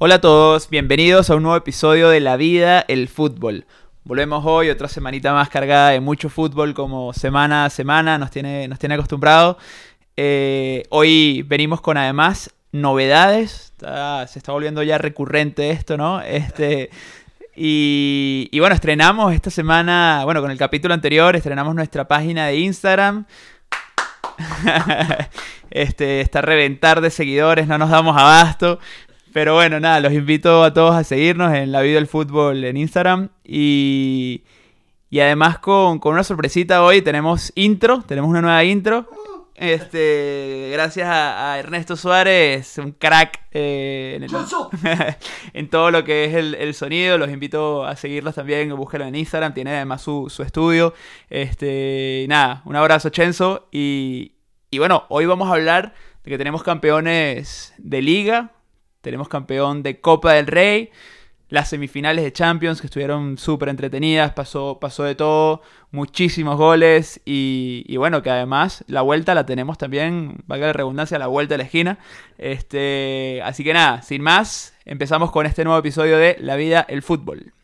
Hola a todos, bienvenidos a un nuevo episodio de La Vida, el Fútbol. Volvemos hoy, otra semanita más cargada de mucho fútbol como semana a semana, nos tiene, nos tiene acostumbrado. Eh, hoy venimos con además novedades, se está volviendo ya recurrente esto, ¿no? Este, y, y bueno, estrenamos esta semana, bueno, con el capítulo anterior, estrenamos nuestra página de Instagram. este, está a reventar de seguidores, no nos damos abasto. Pero bueno, nada, los invito a todos a seguirnos en La Vida del Fútbol en Instagram. Y, y además con, con, una sorpresita hoy tenemos intro, tenemos una nueva intro. Este, gracias a, Ernesto Suárez, un crack eh, en, el, en, todo lo que es el, el, sonido. Los invito a seguirlos también, búsquenlo en Instagram, tiene además su, su estudio. Este, nada, un abrazo Chenzo. Y, y bueno, hoy vamos a hablar de que tenemos campeones de liga, tenemos campeón de Copa del Rey, las semifinales de Champions que estuvieron súper entretenidas, pasó, pasó de todo, muchísimos goles y, bueno, que además la vuelta la tenemos también, valga la redundancia, la vuelta a la esquina. Este, así que nada, sin más, empezamos con este nuevo episodio de La vida, el fútbol.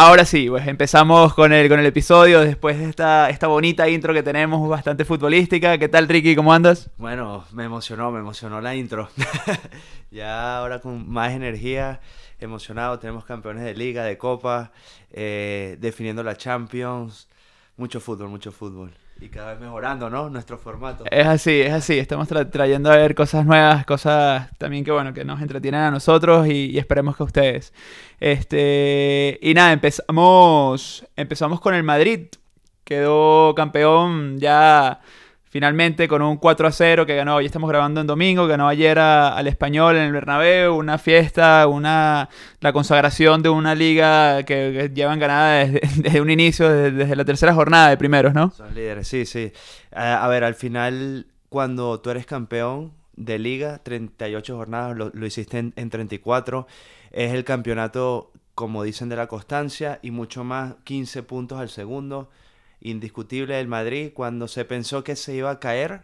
Ahora sí, pues empezamos con el, con el episodio después de esta, esta bonita intro que tenemos, bastante futbolística. ¿Qué tal, Ricky? ¿Cómo andas? Bueno, me emocionó, me emocionó la intro. ya ahora con más energía, emocionado, tenemos campeones de liga, de copa, eh, definiendo la Champions. Mucho fútbol, mucho fútbol. Y cada vez mejorando, ¿no? Nuestro formato. Es así, es así. Estamos trayendo a ver cosas nuevas, cosas también que, bueno, que nos entretienen a nosotros y, esperemos que a ustedes. Este, y nada, empezamos, empezamos con el Madrid. Quedó campeón ya Finalmente con un 4 a 0 que ganó, ya estamos grabando en domingo, ganó ayer al español en el Bernabéu, una fiesta, una la consagración de una liga que, llevan ganada desde, un inicio, desde, la tercera jornada de primeros, ¿no? Son líderes, sí, sí. a ver, al final, cuando tú eres campeón de liga, 38 jornadas, lo, lo hiciste en, en 34, es el campeonato, como dicen, de la constancia y mucho más, 15 puntos al segundo indiscutible del Madrid. Cuando se pensó que se iba a caer,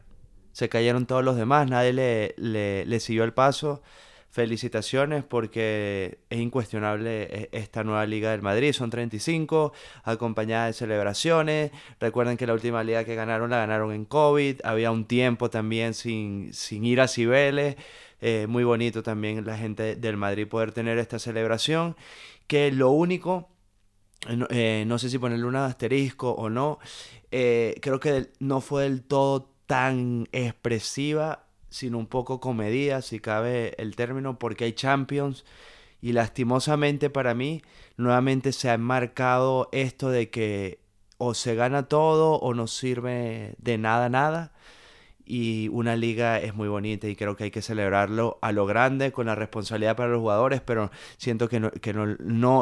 se cayeron todos los demás, nadie le, le, siguió el paso. Felicitaciones porque es incuestionable e, esta nueva Liga del Madrid. Son 35, acompañada de celebraciones. Recuerden que la última liga que ganaron la ganaron en COVID. Había un tiempo también sin, sin ir a Cibeles. Eh, muy bonito también la gente del Madrid poder tener esta celebración. Que lo único eh, no sé si ponerle un asterisco o no, eh, creo que no fue del todo tan expresiva, sino un poco comedida, si cabe el término, porque hay Champions y lastimosamente para mí nuevamente se ha marcado esto de que o se gana todo o no sirve de nada nada y una liga es muy bonita y creo que hay que celebrarlo a lo grande con la responsabilidad para los jugadores, pero siento que no, que no,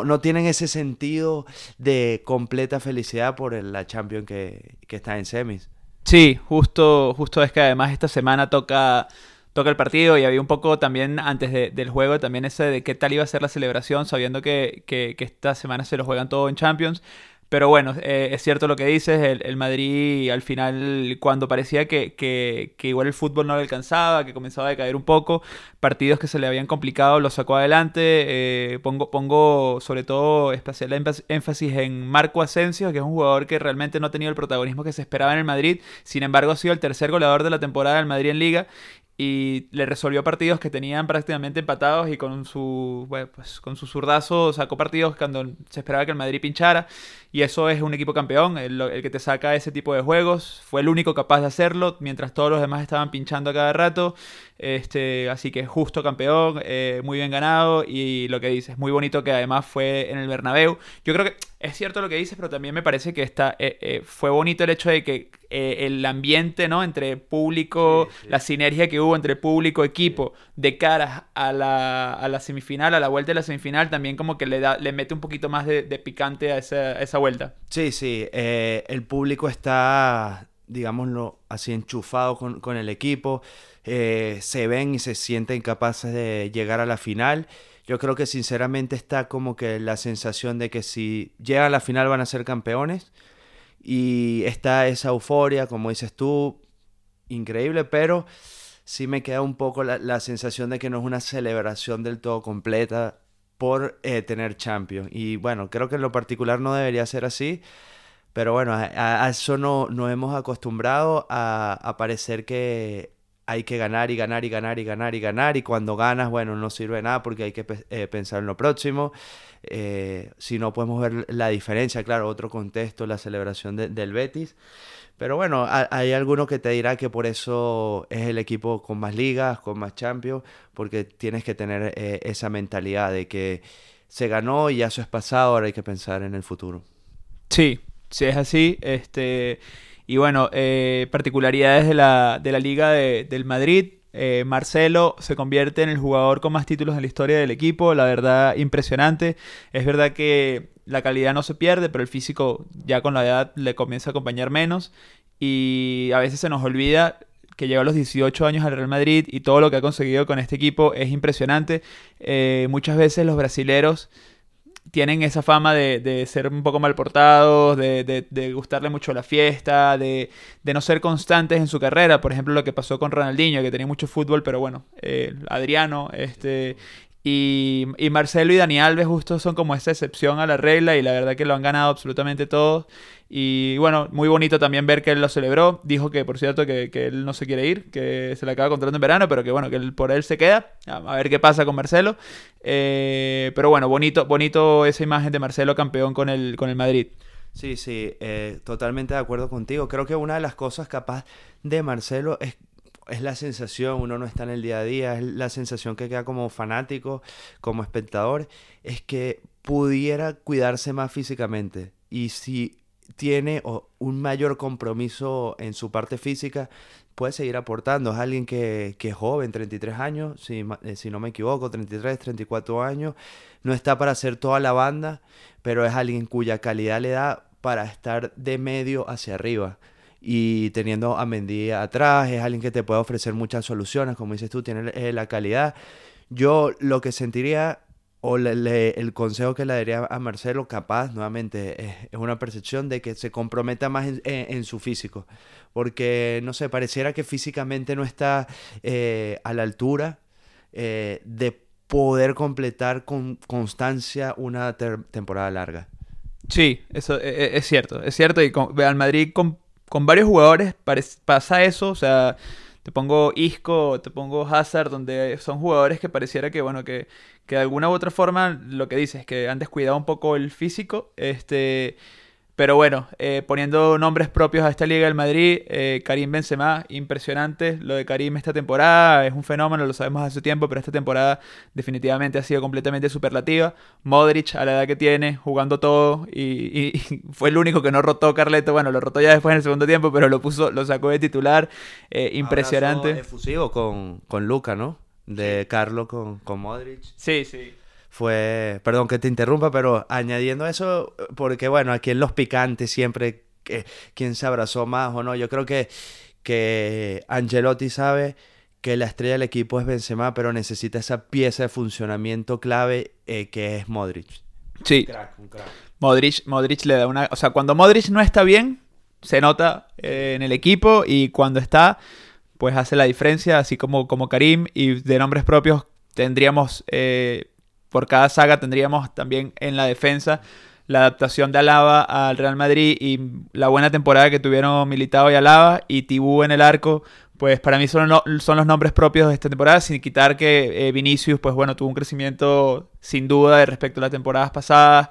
no, tienen ese sentido de completa felicidad por la Champions que, que está en semis. Sí, justo, justo es que además esta semana toca toca el partido y había un poco también antes del juego también ese de qué tal iba a ser la celebración sabiendo que, que, que esta semana se lo juegan todo en Champions pero bueno, eh, es cierto lo que dices, el, Madrid al final, cuando parecía que, que, igual el fútbol no le alcanzaba, que comenzaba a decaer un poco, partidos que se le habían complicado los sacó adelante. Eh, pongo, pongo sobre todo especial énfasis en Marco Asensio, que es un jugador que realmente no ha tenido el protagonismo que se esperaba en el Madrid, sin embargo ha sido el tercer goleador de la temporada del Madrid en liga y le resolvió partidos que tenían prácticamente empatados y con su pues con su zurdazo sacó partidos cuando se esperaba que el Madrid pinchara. Y eso es un equipo campeón el, el, que te saca ese tipo de juegos. Fue el único capaz de hacerlo mientras todos los demás estaban pinchando a cada rato. Este así que justo campeón eh, muy bien ganado. Y lo que dices muy bonito que además fue en el Bernabéu. Yo creo que es cierto lo que dices, pero también me parece que está, eh, eh, fue bonito el hecho de que eh, el ambiente, ¿no? Entre público, la sinergia que hubo entre público, equipo, de cara a la, a la, semifinal, a la vuelta de la semifinal, también como que le, da, le mete un poquito más de, picante a esa, esa, vuelta. Sí, sí, el público está, digámoslo así, enchufado con, con el equipo. eh, se ven y se sienten capaces de llegar a la final. Yo creo que sinceramente está como que la sensación de que si llegan a la final van a ser campeones. Y está esa euforia, como dices tú, increíble, pero sí me queda un poco la, sensación de que no es una celebración del todo completa por eh, tener Champions. Y bueno, creo que en lo particular no debería ser así. Pero bueno, a, eso no, nos hemos acostumbrado a, a parecer que hay que ganar y ganar y ganar y ganar y ganar y cuando ganas, bueno, no sirve nada porque hay que eh, pensar en lo próximo. Eh, si no podemos ver la diferencia, claro, otro contexto, la celebración del Betis. Pero bueno, hay alguno que te dirá que por eso es el equipo con más ligas, con más champions, porque tienes que tener eh, esa mentalidad de que se ganó y ya eso es pasado, ahora hay que pensar en el futuro. Sí, sí es así. Este, y bueno, eh, particularidades de la, de la Liga de, del Madrid. Eh, Marcelo se convierte en el jugador con más títulos en la historia del equipo, la verdad impresionante. Es verdad que la calidad no se pierde, pero el físico ya con la edad le comienza a acompañar menos y a veces se nos olvida que llega a los 18 años al Real Madrid y todo lo que ha conseguido con este equipo es impresionante. Eh, muchas veces los brasileros tienen esa fama de, ser un poco mal portados, de, gustarle mucho la fiesta, de, no ser constantes en su carrera. Por ejemplo, lo que pasó con Ronaldinho, que tenía mucho fútbol, pero bueno, eh, Adriano, este, y, y, Marcelo y Dani Alves justo son como esa excepción a la regla y la verdad que lo han ganado absolutamente todos. Y bueno, muy bonito también ver que él lo celebró. Dijo que, por cierto, que, que él no se quiere ir, que se le acaba contratando en verano, pero que bueno, que él, por él se queda. A ver qué pasa con Marcelo. Eh, pero bueno, bonito, bonito esa imagen de Marcelo campeón con el, con el Madrid. Sí, sí, eh, totalmente de acuerdo contigo. Creo que una de las cosas capaz de Marcelo es es la sensación, uno no está en el día a día, es la sensación que queda como fanático, como espectador, es que pudiera cuidarse más físicamente. Y si tiene un mayor compromiso en su parte física, puede seguir aportando. Es alguien que, es joven, 33 años, si, eh, si no me equivoco, 33, 34 años. No está para hacer toda la banda, pero es alguien cuya calidad le da para estar de medio hacia arriba y teniendo a Mendy atrás, es alguien que te puede ofrecer muchas soluciones, como dices tú, tiene eh, la calidad. Yo lo que sentiría o el consejo que le daría a Marcelo, capaz, nuevamente, es, una percepción de que se comprometa más en, su físico, porque, no sé, pareciera que físicamente no está eh, a la altura eh, de poder completar con constancia una temporada larga. Sí, eso es, cierto, es cierto, y con, al Madrid con varios jugadores pasa eso, o sea, te pongo Isco, te pongo Hazard, donde son jugadores que pareciera que, bueno, que, que de alguna u otra forma, lo que dices, que han descuidado un poco el físico, este, pero bueno, eh, poniendo nombres propios a esta Liga del Madrid, eh, Karim Benzema, impresionante. Lo de Karim esta temporada es un fenómeno, lo sabemos hace tiempo, pero esta temporada definitivamente ha sido completamente superlativa. Modric, a la edad que tiene, jugando todo y, fue el único que no rotó Carleto. Bueno, lo rotó ya después en el segundo tiempo, pero lo puso, lo sacó de titular. Eh, impresionante. efusivo con, con Luca, ¿no? De Carlo con, con Modric. Sí, sí fue, perdón que te interrumpa, pero añadiendo eso, porque bueno, aquí en los picantes siempre, que, ¿quién se abrazó más o no? Yo creo que, que Angelotti sabe que la estrella del equipo es Benzema, pero necesita esa pieza de funcionamiento clave eh, que es Modric. Sí. Modric, Modric le da una... O sea, cuando Modric no está bien, se nota eh, en el equipo y cuando está, pues hace la diferencia, así como, como Karim y de nombres propios tendríamos eh, por cada saga tendríamos también en la defensa la adaptación de Alaba al Real Madrid y la buena temporada que tuvieron Militao y Alaba y Tibú en el arco, pues para mí son, son los nombres propios de esta temporada, sin quitar que eh, Vinicius, pues bueno, tuvo un crecimiento sin duda respecto a las temporadas pasadas,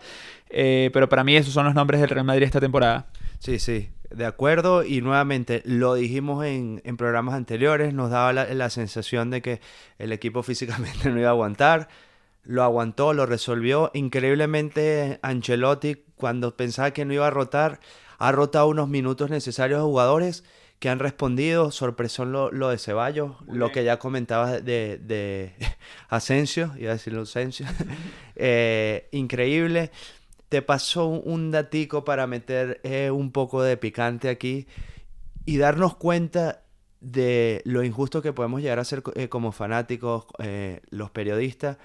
eh, pero para mí esos son los nombres del Real Madrid esta temporada. Sí, sí, de acuerdo y nuevamente lo dijimos en, programas anteriores, nos daba la, la sensación de que el equipo físicamente no iba a aguantar lo aguantó, lo resolvió. Increíblemente, Ancelotti, cuando pensaba que no iba a rotar, ha rotado unos minutos necesarios a jugadores que han respondido. Sorpresón lo, lo de Ceballos, lo que ya comentabas de, de Asensio, iba a decirlo Asensio. Eh, increíble. Te pasó un datico para meter eh, un poco de picante aquí y darnos cuenta de lo injusto que podemos llegar a ser eh, como fanáticos, los periodistas.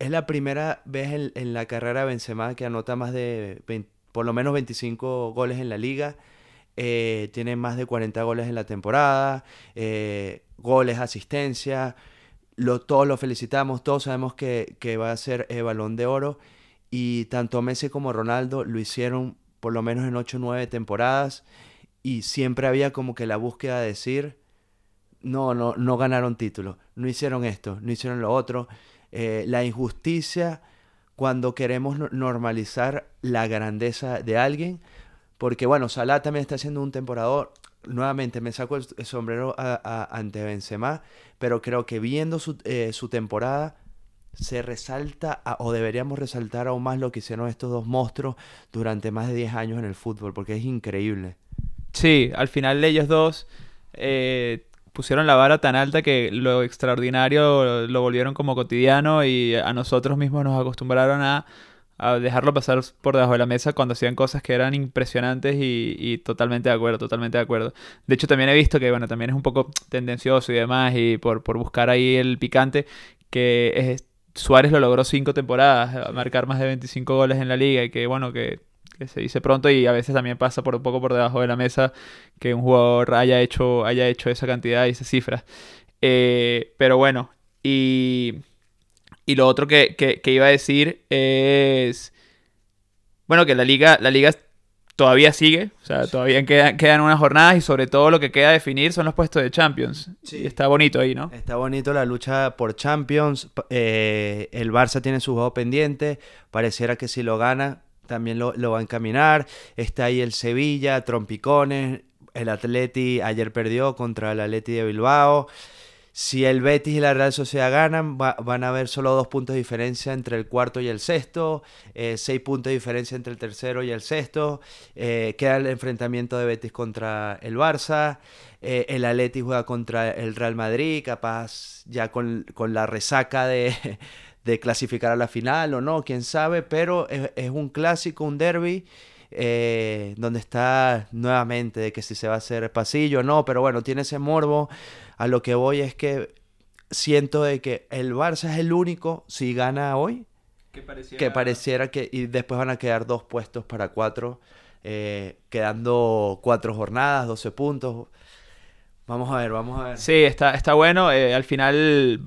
Es la primera vez en, la carrera de Benzema que anota más de por lo menos 25 goles en la liga. Eh, tiene más de 40 goles en la temporada, goles, asistencia. Lo, todos lo felicitamos, todos sabemos que, va a ser balón de oro. Y tanto Messi como Ronaldo lo hicieron por lo menos en 8 o 9 temporadas. Y siempre había como que la búsqueda de decir, no, no, no ganaron títulos, no hicieron esto, no hicieron lo otro. Eh, la injusticia cuando queremos normalizar la grandeza de alguien, porque bueno, Salah también está haciendo un temporador. Nuevamente me saco el, sombrero ante Benzema, pero creo que viendo su, eh, temporada se resalta o deberíamos resaltar aún más lo que hicieron estos dos monstruos durante más de 10 años en el fútbol, porque es increíble. Sí, al final ellos dos eh, pusieron la vara tan alta que lo extraordinario lo volvieron como cotidiano y a nosotros mismos nos acostumbraron a, dejarlo pasar por debajo de la mesa cuando hacían cosas que eran impresionantes y, totalmente de acuerdo, totalmente de acuerdo. De hecho, también he visto que, bueno, también es un poco tendencioso y demás y por, por buscar ahí el picante, que es, Suárez lo logró cinco temporadas, marcar más de 25 goles en la liga y que, bueno, que que se dice pronto y a veces también pasa por un poco por debajo de la mesa que un jugador haya hecho, haya hecho esa cantidad y esas cifras. Eh, pero bueno, y, y lo otro que, que, iba a decir es, bueno, que la liga, la liga todavía sigue, o sea, todavía quedan, quedan unas jornadas y sobre todo lo que queda definir son los puestos de Champions. Sí. Y está bonito ahí, ¿no? Está bonito la lucha por Champions. Eh, el Barça tiene su juego pendiente. Pareciera que si lo gana, también lo, va a encaminar. Está ahí el Sevilla, Trompicones, el Atleti ayer perdió contra el Atleti de Bilbao. Si el Betis y la Real Sociedad ganan, van a haber solo dos puntos de diferencia entre el cuarto y el sexto, eh, seis puntos de diferencia entre el tercero y el sexto. Eh, queda el enfrentamiento de Betis contra el Barça. Eh, el Atleti juega contra el Real Madrid, capaz ya con, con la resaca de, de clasificar a la final o no, quién sabe, pero es, un clásico, un derby. Eh, donde está nuevamente de que si se va a hacer pasillo o no, pero bueno, tiene ese morbo. A lo que voy es que siento de que el Barça es el único, si gana hoy, que pareciera que, y después van a quedar dos puestos para cuatro, eh, quedando cuatro jornadas, 12 puntos. Vamos a ver, vamos a ver. Sí, está, está bueno. Eh, al final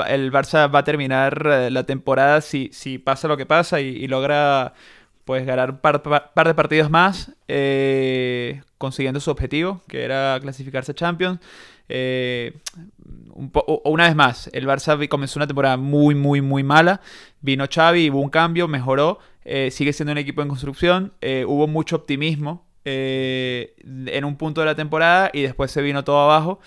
el Barça va a terminar eh, la temporada si, si pasa lo que pasa y, logra pues ganar un par, de partidos más eh, consiguiendo su objetivo, que era clasificarse a Champions. una vez más, el Barça comenzó una temporada muy, muy, muy mala. Vino Xavi, hubo un cambio, mejoró. sigue siendo un equipo en construcción. hubo mucho optimismo eh, en un punto de la temporada y después se vino todo abajo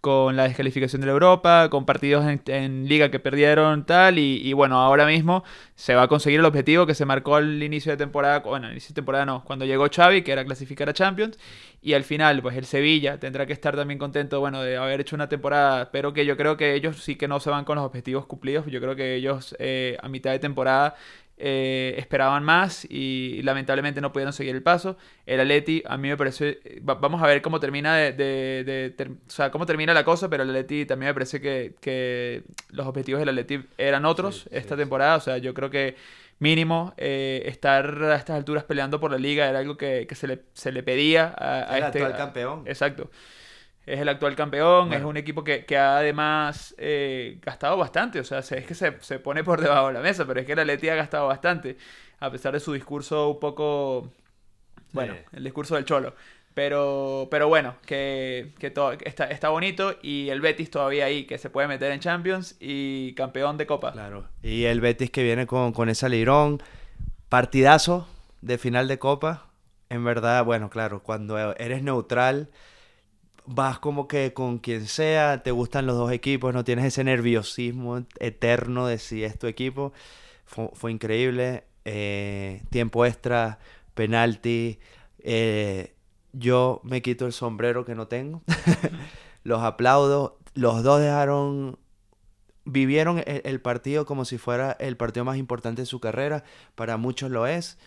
con la descalificación de la Europa, con partidos en, liga que perdieron tal, y, bueno, ahora mismo se va a conseguir el objetivo que se marcó al inicio de temporada, bueno, inicio de temporada no, cuando llegó Xavi, que era clasificar a Champions, y al final, pues el Sevilla tendrá que estar también contento, bueno, de haber hecho una temporada, pero que yo creo que ellos sí que no se van con los objetivos cumplidos, yo creo que ellos eh, a mitad de temporada eh, esperaban más y lamentablemente no pudieron seguir el paso. El Atleti, a mí me parece, vamos a ver cómo termina de, o sea, cómo termina la cosa, pero el Atleti también me parece que, los objetivos del Atleti eran otros esta temporada, o sea, yo creo que mínimo eh, estar a estas alturas peleando por la liga era algo que, se, le, se le pedía a, el este actual campeón. exacto es el actual campeón, es un equipo que, que ha además eh, gastado bastante, o sea, es que se, se, pone por debajo de la mesa, pero es que el Atleti ha gastado bastante, a pesar de su discurso un poco, bueno, el discurso del cholo. Pero, pero bueno, que, que todo, está, está bonito y el Betis todavía ahí, que se puede meter en Champions y campeón de Copa. Claro, y el Betis que viene con, con ese lirón, partidazo de final de Copa, en verdad, bueno, claro, cuando eres neutral vas como que con quien sea, te gustan los dos equipos, no tienes ese nerviosismo eterno de si es tu equipo. Fue, increíble. Eh, tiempo extra, penalti. Eh, yo me quito el sombrero que no tengo. los aplaudo. Los dos dejaron vivieron el, partido como si fuera el partido más importante de su carrera. Para muchos lo es.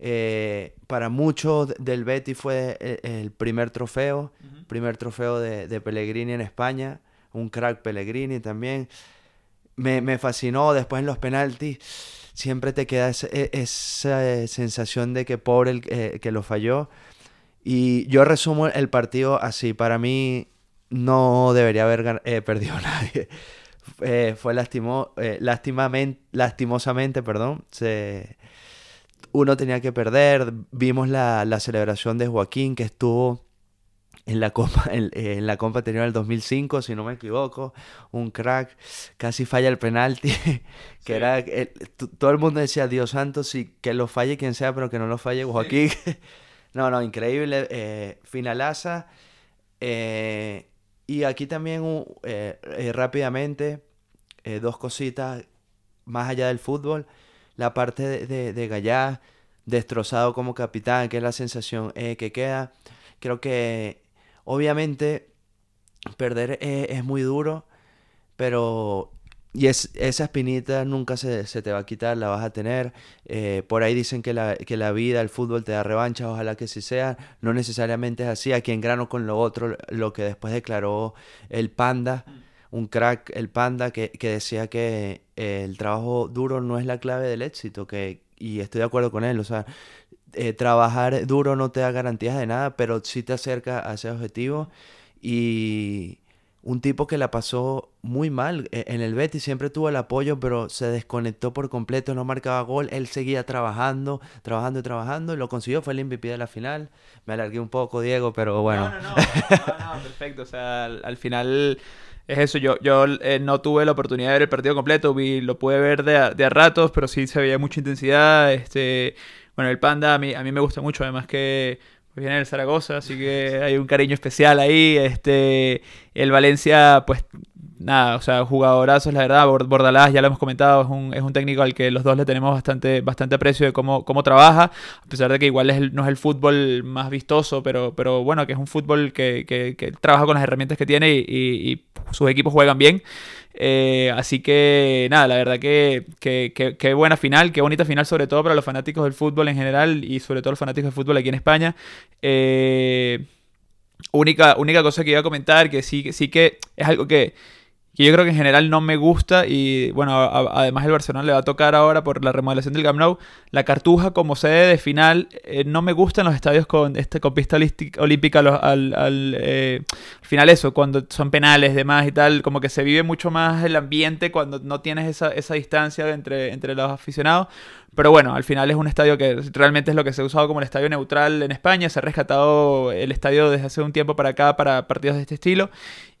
Eh, para muchos del Betis fue e, el, primer trofeo, primer trofeo de, Pellegrini en España, un crack Pellegrini también. Me, fascinó después en los penaltis. Siempre te queda e, esa, sensación de que pobre el eh, que lo falló. Y yo resumo el partido así. Para mí no debería haber eh, perdido nadie. fue lastimó, lastimosamente, perdón, se, uno tenía que perder. Vimos la, celebración de Joaquín que estuvo en la Copa, en, la Copa anterior del 2005, si no me equivoco. Un crack. Casi falla el penalti. que era... todo el mundo decía, Dios santo, sí, que lo falle quien sea, pero que no lo falle Joaquín. no, no, increíble. Eh, finalaza. Eh, y aquí también eh, eh, rápidamente, dos cositas más allá del fútbol la parte de, de, Gallá destrozado como capitán, que es la sensación eh, que queda. Creo que obviamente perder eh, es muy duro, pero y es, esa espinita nunca se, te va a quitar, la vas a tener. Eh, por ahí dicen que la, que la vida, el fútbol te da revancha, ojalá que sí sea. No necesariamente es así. Aquí en grano con lo otro, lo que después declaró el Panda, un crack, el Panda, que, que decía que el trabajo duro no es la clave del éxito, que, y estoy de acuerdo con él, o sea, eh, trabajar duro no te da garantías de nada, pero sí te acerca a ese objetivo. Y un tipo que la pasó muy mal e, en el Betis, siempre tuvo el apoyo, pero se desconectó por completo, no marcaba gol, él seguía trabajando, trabajando y trabajando, y lo consiguió, fue el MVP de la final. Me alargué un poco, Diego, pero bueno. No, no, no, no, no perfecto, o sea, al final es eso, yo, yo eh, no tuve la oportunidad de ver el partido completo, vi, lo pude ver de a, de ratos, pero sí se veía mucha intensidad. Este, bueno, el Panda a mí, a mí me gusta mucho, además que viene del Zaragoza, así que hay un cariño especial ahí. Este, el Valencia, pues nada, o sea, jugadorazos, la verdad. Bordalás, ya lo hemos comentado, es un, es un técnico al que los dos le tenemos bastante, bastante aprecio de cómo, cómo trabaja, a pesar de que igual es no es el fútbol más vistoso, pero, pero bueno, que es un fútbol que, que, trabaja con las herramientas que tiene y, sus equipos juegan bien. Eh, así que nada, la verdad que, que, buena final, qué bonita final sobre todo para los fanáticos del fútbol en general y sobre todo los fanáticos del fútbol aquí en España. Eh, única, única cosa que iba a comentar, que sí, sí que es algo que que yo creo que en general no me gusta y bueno, además el Barcelona le va a tocar ahora por la remodelación del Camp Nou, la Cartuja como sede de final, eh, no me gustan los estadios con, este, con pista olímpica al, al, eh, final eso, cuando son penales, demás y tal, como que se vive mucho más el ambiente cuando no tienes esa, esa distancia entre, entre los aficionados, pero bueno, al final es un estadio que realmente es lo que se ha usado como el estadio neutral en España. Se ha rescatado el estadio desde hace un tiempo para acá para partidos de este estilo.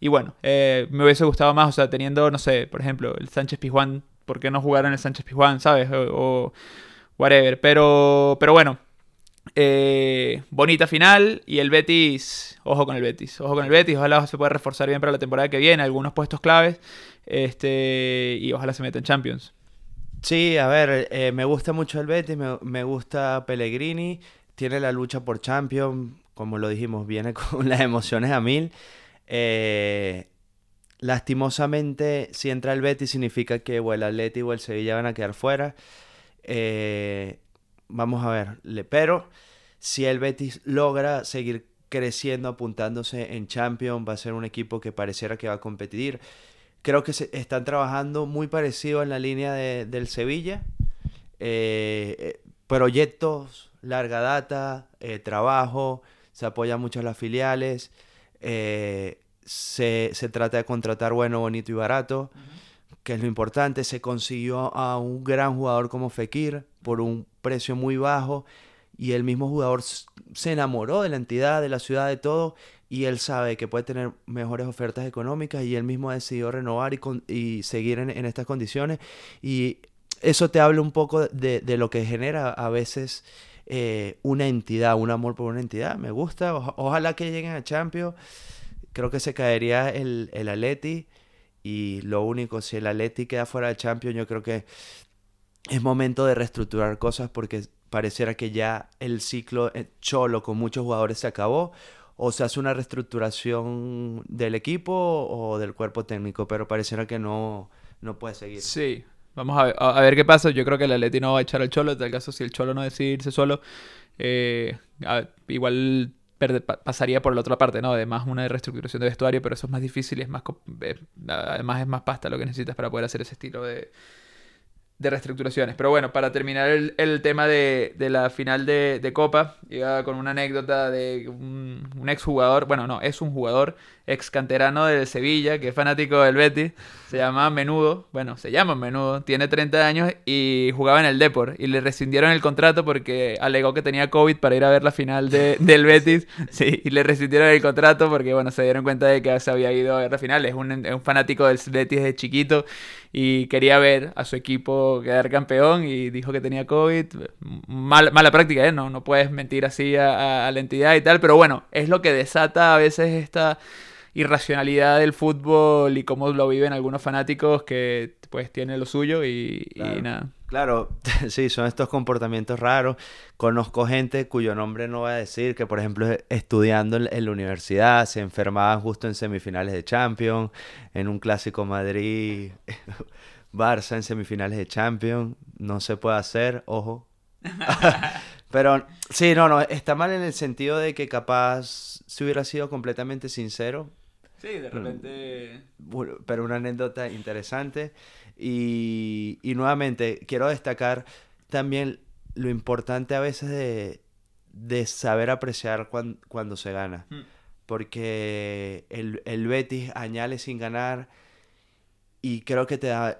Y bueno, eh, me hubiese gustado más, o sea, teniendo, no sé, por ejemplo, el Sánchez Pizjuán. ¿Por qué no jugar en el Sánchez Pizjuán, sabes? O, whatever. Pero, pero bueno, eh, bonita final y el Betis, ojo con el Betis, ojo con el Betis, ojalá se pueda reforzar bien para la temporada que viene, algunos puestos claves este, y ojalá se meta en Champions. Sí, a ver, eh, me gusta mucho el Betis, me, gusta Pellegrini, tiene la lucha por Champions, como lo dijimos, viene con las emociones a mil. Eh, lastimosamente, si entra el Betis significa que o el Atleti o el Sevilla van a quedar fuera. Eh, vamos a ver, pero si el Betis logra seguir creciendo, apuntándose en Champions, va a ser un equipo que pareciera que va a competir creo que se están trabajando muy parecido en la línea de, del Sevilla. Eh, eh, proyectos, larga data, eh, trabajo, se apoya mucho a las filiales, se, se, trata de contratar bueno, bonito y barato, que es lo importante. Se consiguió a un gran jugador como Fekir por un precio muy bajo y el mismo jugador se enamoró de la entidad, de la ciudad, de todo y él sabe que puede tener mejores ofertas económicas y él mismo ha decidido renovar y, y seguir en, estas condiciones. Y eso te habla un poco de, lo que genera a veces eh, una entidad, un amor por una entidad. Me gusta, ojalá que lleguen a Champions. Creo que se caería el, el Atleti y lo único, si el Atleti queda fuera de Champions, yo creo que es momento de reestructurar cosas porque pareciera que ya el ciclo eh, cholo con muchos jugadores se acabó o se hace una reestructuración del equipo o del cuerpo técnico, pero pareciera que no, no puede seguir. Sí, Vamos a ver, qué pasa. Yo creo que el Atleti no va a echar al Cholo. En tal caso, si el Cholo no decide irse solo, eh, igual pasaría por la otra parte, ¿no? Además, una reestructuración de vestuario, pero eso es más difícil y es más... Eh, además, es más pasta lo que necesitas para poder hacer ese estilo de, de reestructuraciones. Pero bueno, para terminar el, el tema de, de, la final de, de, Copa, iba con una anécdota de un, un exjugador, bueno, no, es un jugador ex canterano de Sevilla, que es fanático del Betis, se llama Menudo, bueno, se llama Menudo, tiene 30 años y jugaba en el Depor y le rescindieron el contrato porque alegó que tenía COVID para ir a ver la final de, del Betis, sí, y le rescindieron el contrato porque, bueno, se dieron cuenta de que se había ido a ver la final, es un, es un fanático del Betis de chiquito y quería ver a su equipo quedar campeón y dijo que tenía COVID, Mal, mala práctica, ¿eh? No, no puedes mentir así a, a la entidad y tal, pero bueno, es lo que desata a veces esta irracionalidad del fútbol y cómo lo viven algunos fanáticos que pues tienen lo suyo y, nada. Claro, sí, son estos comportamientos raros. Conozco gente cuyo nombre no voy a decir, que por ejemplo estudiando en la universidad se enfermaban justo en semifinales de Champions, en un clásico Madrid Barça en semifinales de Champions, no se puede hacer, ojo. Pero sí, no, no, está mal en el sentido de que capaz si hubiera sido completamente sincero, Sí, de repente... Pero una anécdota interesante. Y, y nuevamente, quiero destacar también lo importante a veces de, de saber apreciar cuando se gana. Hmm. Porque el, el, Betis añale sin ganar y creo que te da,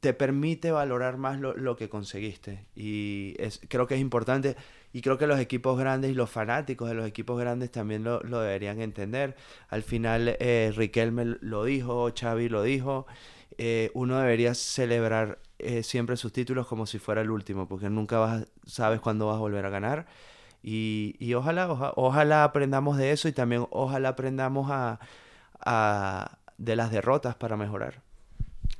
te permite valorar más lo, lo que conseguiste. Y es, creo que es importante. Y creo que los equipos grandes y los fanáticos de los equipos grandes también lo, lo deberían entender. Al final, eh, Riquelme lo dijo, Xavi lo dijo. Eh, uno debería celebrar eh, siempre sus títulos como si fuera el último, porque nunca vas, sabes cuándo vas a volver a ganar. Y, y ojalá, ojalá aprendamos de eso y también ojalá aprendamos a, a, de las derrotas para mejorar.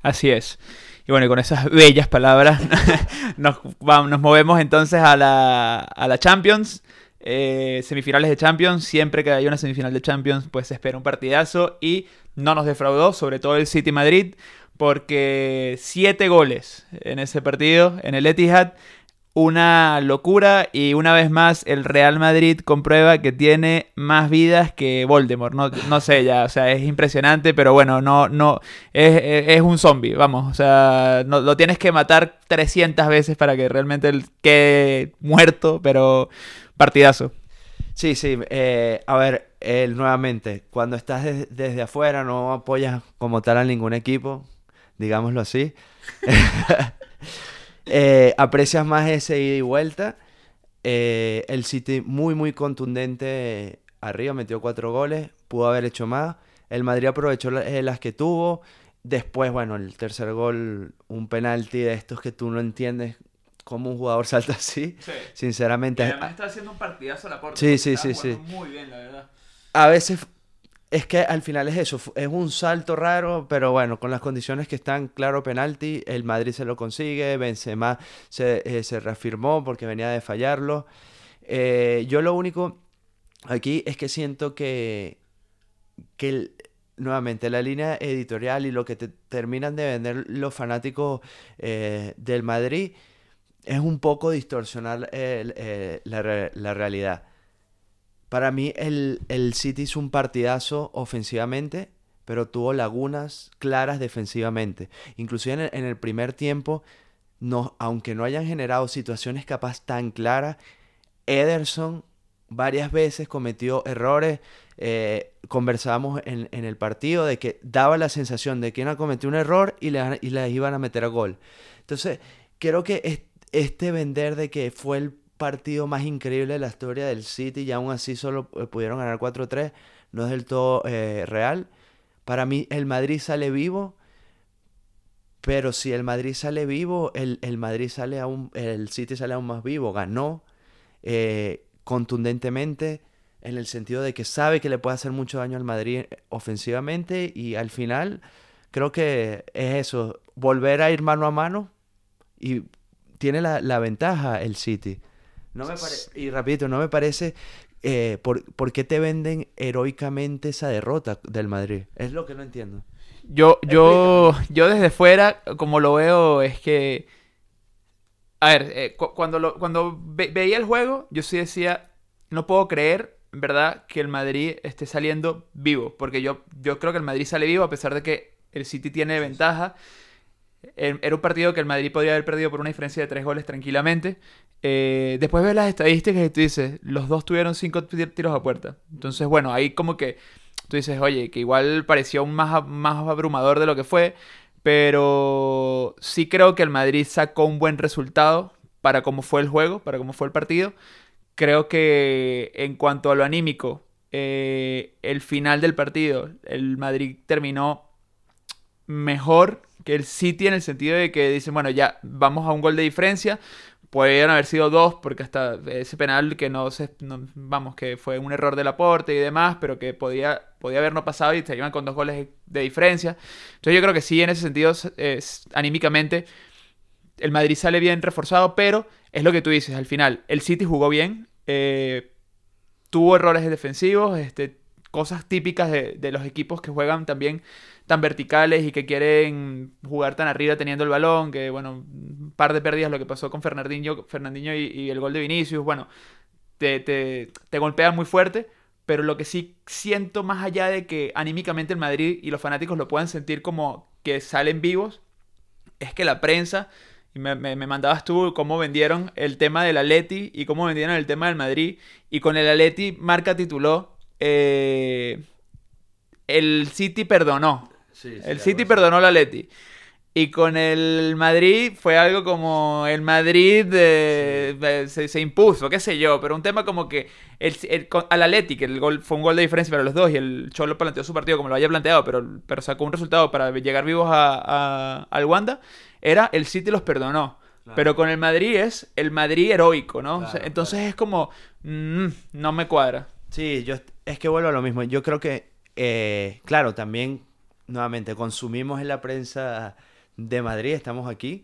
Así es. Y bueno, y con esas bellas palabras nos, vamos, nos movemos entonces a la, a la Champions. Eh, semifinales de Champions. Siempre que hay una semifinal de Champions, pues se espera un partidazo. Y no nos defraudó, sobre todo el City Madrid, porque siete goles en ese partido, en el Etihad una locura y una vez más el Real Madrid comprueba que tiene más vidas que Voldemort. No, no sé ya, o sea, es impresionante, pero bueno, no, no, es, es un zombie, vamos, o sea, no, lo tienes que matar 300 veces para que realmente quede muerto, pero partidazo. Sí, sí, eh, a ver, nuevamente, cuando estás desde afuera no apoyas como tal a ningún equipo, digámoslo así. Eh, aprecias más ese ida y vuelta. Eh, el City muy, muy contundente arriba, metió cuatro goles, pudo haber hecho más. El Madrid aprovechó eh, las que tuvo. Después, bueno, el tercer gol, un penalti de estos que tú no entiendes cómo un jugador salta así. Sinceramente. además está haciendo un partidazo a la puerta. Sí, sí, sí, sí. Muy bien, la verdad. A veces es que al final es eso, es un salto raro, pero bueno, con las condiciones que están, claro, penalti, el Madrid se lo consigue, Benzema se, eh, se reafirmó porque venía de fallarlo. Eh, yo lo único aquí es que siento que, que nuevamente la línea editorial y lo que te terminan de vender los fanáticos eh, del Madrid es un poco distorsionar la, la realidad. Para mí el, el City hizo un partidazo ofensivamente, pero tuvo lagunas claras defensivamente. Inclusive en el, primer tiempo, no, aunque no hayan generado situaciones capaz tan claras, Ederson varias veces cometió errores. Eh, conversábamos en, en, el partido de que daba la sensación de que iban a cometer un error y le, y le iban a meter a gol. Entonces, creo que este vender de que fue el partido más increíble de la historia del City y aún así solo eh, pudieron ganar 4-3, no es del todo eh, real. Para mí el Madrid sale vivo, pero si el Madrid sale vivo, el, el Madrid sale aún, el City sale aún más vivo, ganó eh, contundentemente en el sentido de que sabe que le puede hacer mucho daño al Madrid ofensivamente y al final creo que es eso, volver a ir mano a mano y tiene la, la ventaja el City. No me y rapidito, no me parece eh, por, qué te venden heroicamente esa derrota del Madrid. Es lo que no entiendo. Yo, yo, yo desde fuera, como lo veo, es que. A ver, eh, cuando, lo, cuando veía el juego, yo sí decía, no puedo creer, ¿verdad?, que el Madrid esté saliendo vivo. Porque yo, yo creo que el Madrid sale vivo a pesar de que el City tiene ventaja. Era un partido que el Madrid podría haber perdido por una diferencia de tres goles tranquilamente. Eh, después ves las estadísticas y tú dices, los dos tuvieron cinco tiros a puerta. Entonces, bueno, ahí como que tú dices, oye, que igual pareció más, más abrumador de lo que fue, pero sí creo que el Madrid sacó un buen resultado para cómo fue el juego, para cómo fue el partido. Creo que en cuanto a lo anímico, eh, el final del partido, el Madrid terminó mejor que el City en el sentido de que dicen, bueno, ya vamos a un gol de diferencia, Podrían haber sido dos, porque hasta ese penal que no se. vamos, que fue un error del aporte y demás, pero que podía, podía haber no pasado y se iban con dos goles de diferencia. Entonces yo creo que sí, en ese sentido, es, anímicamente, el Madrid sale bien reforzado, pero es lo que tú dices, al final, el City jugó bien, eh, tuvo errores defensivos, este, cosas típicas de, de los equipos que juegan también tan verticales y que quieren jugar tan arriba teniendo el balón, que bueno, un par de pérdidas lo que pasó con Fernandinho, Fernandinho y, el gol de Vinicius, bueno, te, te, te golpean muy fuerte, pero lo que sí siento más allá de que anímicamente el Madrid y los fanáticos lo puedan sentir como que salen vivos, es que la prensa, y me, me, mandabas tú cómo vendieron el tema del Atleti y cómo vendieron el tema del Madrid, y con el Atleti Marca tituló, eh, el City perdonó, el City perdonó la Leti. Y con el Madrid fue algo como el Madrid eh, se, impuso, qué sé yo, pero un tema como que el, el, al Atleti, que el gol fue un gol de diferencia para los dos y el Cholo planteó su partido como lo había planteado, pero, pero sacó un resultado para llegar vivos a, al Wanda, era el City los perdonó. Pero con el Madrid es el Madrid heroico, ¿no? entonces es como, mm, no me cuadra. Sí, yo es que vuelvo a lo mismo. Yo creo que, eh, claro, también nuevamente, consumimos en la prensa de Madrid, estamos aquí,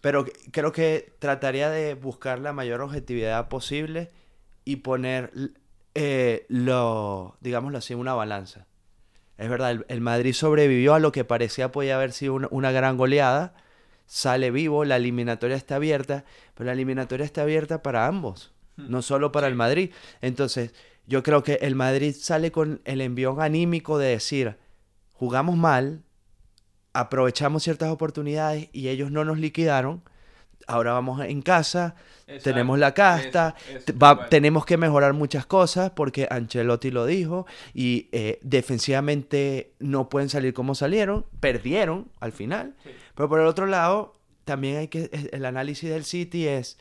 pero creo que trataría de buscar la mayor objetividad posible y poner, eh, lo, digámoslo así, una balanza. Es verdad, el, Madrid sobrevivió a lo que parecía podía haber sido una, gran goleada, sale vivo, la eliminatoria está abierta, pero la eliminatoria está abierta para ambos, hmm. no solo para el Madrid. Entonces, yo creo que el Madrid sale con el envión anímico de decir, jugamos mal, aprovechamos ciertas oportunidades y ellos no nos liquidaron. Ahora vamos en casa, tenemos la casta, tenemos que mejorar muchas cosas porque Ancelotti lo dijo y eh, defensivamente no pueden salir como salieron, perdieron al final. Pero por el otro lado, también hay que, el análisis del City es,